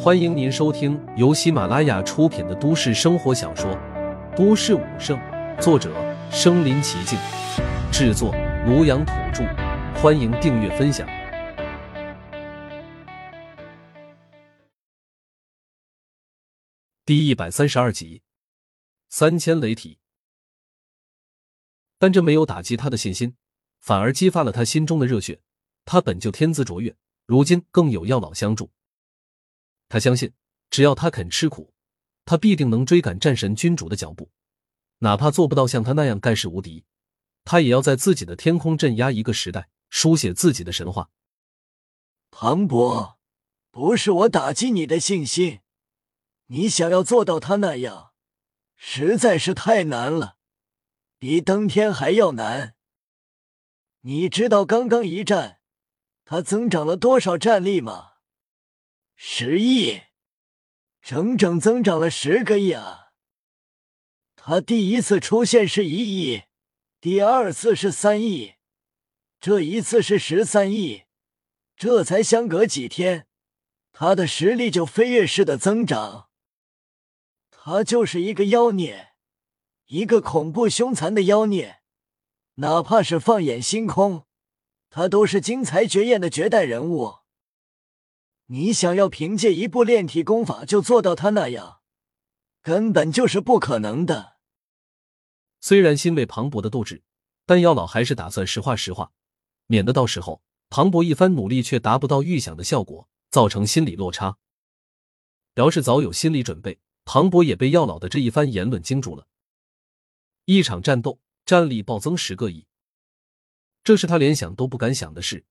欢迎您收听由喜马拉雅出品的都市生活小说《都市武圣》，作者：身临其境，制作：庐阳土著。欢迎订阅分享。第一百三十二集，三千雷体。但这没有打击他的信心，反而激发了他心中的热血。他本就天资卓越，如今更有药老相助。他相信，只要他肯吃苦，他必定能追赶战神君主的脚步。哪怕做不到像他那样盖世无敌，他也要在自己的天空镇压一个时代，书写自己的神话。庞博，不是我打击你的信心，你想要做到他那样，实在是太难了，比登天还要难。你知道刚刚一战，他增长了多少战力吗？十亿，整整增长了十个亿啊！他第一次出现是一亿，第二次是三亿，这一次是十三亿，这才相隔几天，他的实力就飞跃式的增长。他就是一个妖孽，一个恐怖凶残的妖孽，哪怕是放眼星空，他都是精彩绝艳的绝代人物。你想要凭借一部炼体功法就做到他那样，根本就是不可能的。虽然欣慰庞博的斗志，但药老还是打算实话实话，免得到时候庞博一番努力却达不到预想的效果，造成心理落差。饶是早有心理准备，庞博也被药老的这一番言论惊住了。一场战斗，战力暴增十个亿，这是他连想都不敢想的事。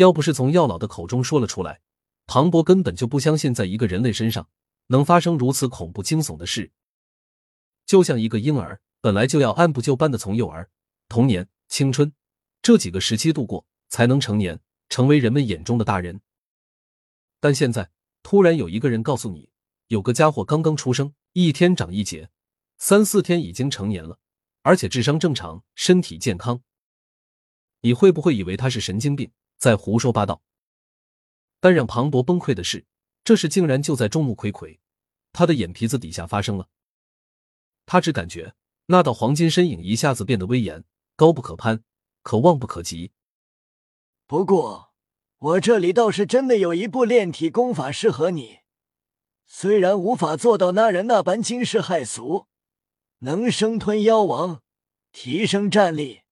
要不是从药老的口中说了出来，庞博根本就不相信，在一个人类身上能发生如此恐怖惊悚的事。就像一个婴儿，本来就要按部就班的从幼儿、童年、青春这几个时期度过，才能成年，成为人们眼中的大人。但现在突然有一个人告诉你，有个家伙刚刚出生，一天长一节，三四天已经成年了，而且智商正常，身体健康，你会不会以为他是神经病？在胡说八道，但让庞博崩溃的是，这事竟然就在众目睽睽，他的眼皮子底下发生了。他只感觉那道黄金身影一下子变得威严，高不可攀，可望不可及。不过，我这里倒是真的有一部炼体功法适合你，虽然无法做到那人那般惊世骇俗，能生吞妖王，提升战力，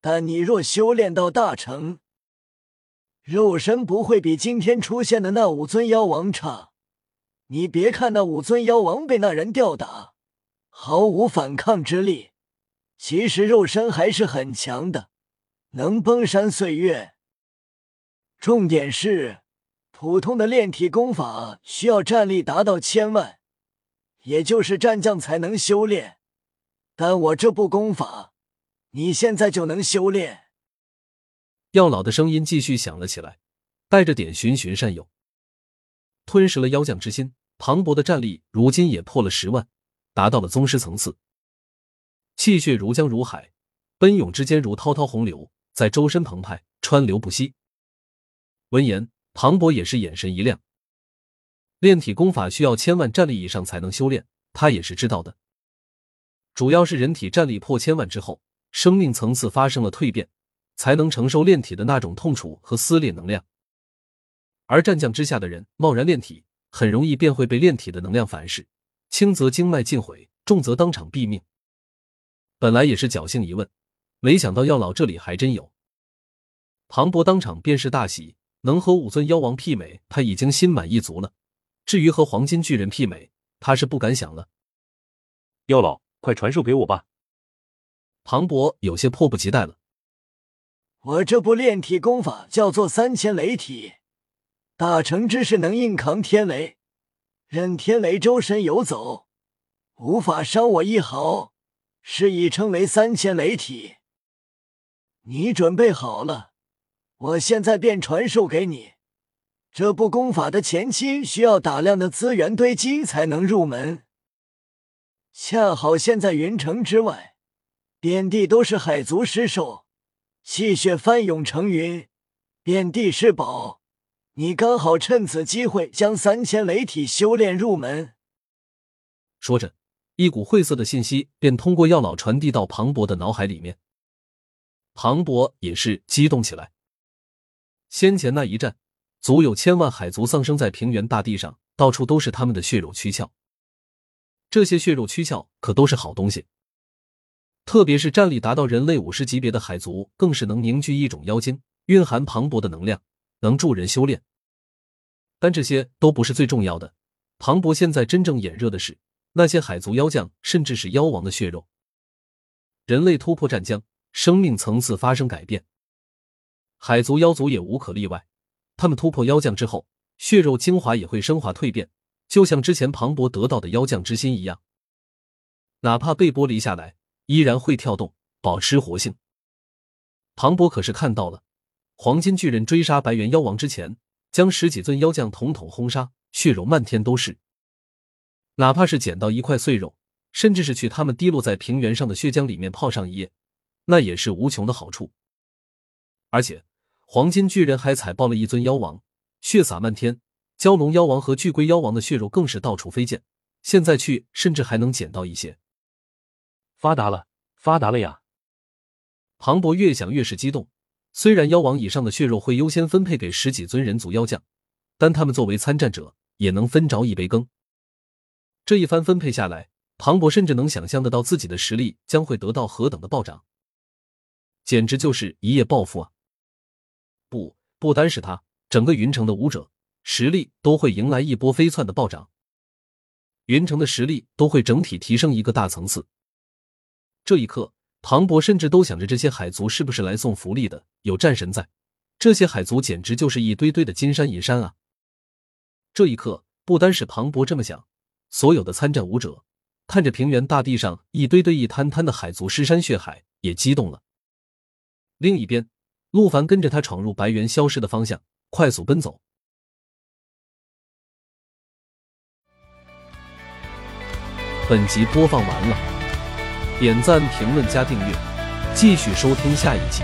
但你若修炼到大成。肉身不会比今天出现的那五尊妖王差。你别看那五尊妖王被那人吊打，毫无反抗之力，其实肉身还是很强的，能崩山碎月。重点是，普通的炼体功法需要战力达到千万，也就是战将才能修炼。但我这部功法，你现在就能修炼。药老的声音继续响了起来，带着点循循善诱。吞噬了妖将之心，磅礴的战力如今也破了十万，达到了宗师层次。气血如江如海，奔涌之间如滔滔洪流，在周身澎湃，川流不息。闻言，庞博也是眼神一亮。炼体功法需要千万战力以上才能修炼，他也是知道的。主要是人体战力破千万之后，生命层次发生了蜕变。才能承受炼体的那种痛楚和撕裂能量，而战将之下的人贸然炼体，很容易便会被炼体的能量反噬，轻则经脉尽毁，重则当场毙命。本来也是侥幸一问，没想到药老这里还真有。庞博当场便是大喜，能和五尊妖王媲美，他已经心满意足了。至于和黄金巨人媲美，他是不敢想了。药老，快传授给我吧！庞博有些迫不及待了。我这部炼体功法叫做三千雷体，大成之势能硬扛天雷，任天雷周身游走，无法伤我一毫，是已称为三千雷体。你准备好了，我现在便传授给你。这部功法的前期需要大量的资源堆积才能入门，恰好现在云城之外，遍地都是海族尸兽。气血翻涌成云，遍地是宝，你刚好趁此机会将三千雷体修炼入门。说着，一股晦涩的信息便通过药老传递到庞博的脑海里面。庞博也是激动起来。先前那一战，足有千万海族丧生在平原大地上，到处都是他们的血肉躯壳。这些血肉躯壳可都是好东西，特别是战力达到人类五十级别的海族，更是能凝聚一种妖精，蕴含磅礴的能量。能助人修炼，但这些都不是最重要的。庞博现在真正眼热的是那些海族妖将，甚至是妖王的血肉。人类突破战将，生命层次发生改变，海族妖族也无可例外。他们突破妖将之后，血肉精华也会升华蜕变，就像之前庞博得到的妖将之心一样，哪怕被剥离下来，依然会跳动，保持活性。庞博可是看到了。黄金巨人追杀白猿妖王之前，将十几尊妖将统统轰杀，血肉漫天都是。哪怕是捡到一块碎肉，甚至是去他们滴落在平原上的血浆里面泡上一夜，那也是无穷的好处。而且，黄金巨人还踩爆了一尊妖王，血洒漫天。蛟龙妖王和巨龟妖王的血肉更是到处飞溅。现在去，甚至还能捡到一些。发达了，发达了呀！庞博越想越是激动。虽然妖王以上的血肉会优先分配给十几尊人族妖将，但他们作为参战者也能分着一杯羹。这一番分配下来，庞博甚至能想象得到自己的实力将会得到何等的暴涨，简直就是一夜暴富啊！不，不单是他，整个云城的武者实力都会迎来一波飞窜的暴涨，云城的实力都会整体提升一个大层次。这一刻。庞博甚至都想着这些海族是不是来送福利的？有战神在，这些海族简直就是一堆堆的金山银山啊！这一刻，不单是庞博这么想，所有的参战武者看着平原大地上一堆堆、一滩滩的海族尸山血海，也激动了。另一边，陆凡跟着他闯入白猿消失的方向，快速奔走。本集播放完了。点赞、评论、加订阅，继续收听下一集。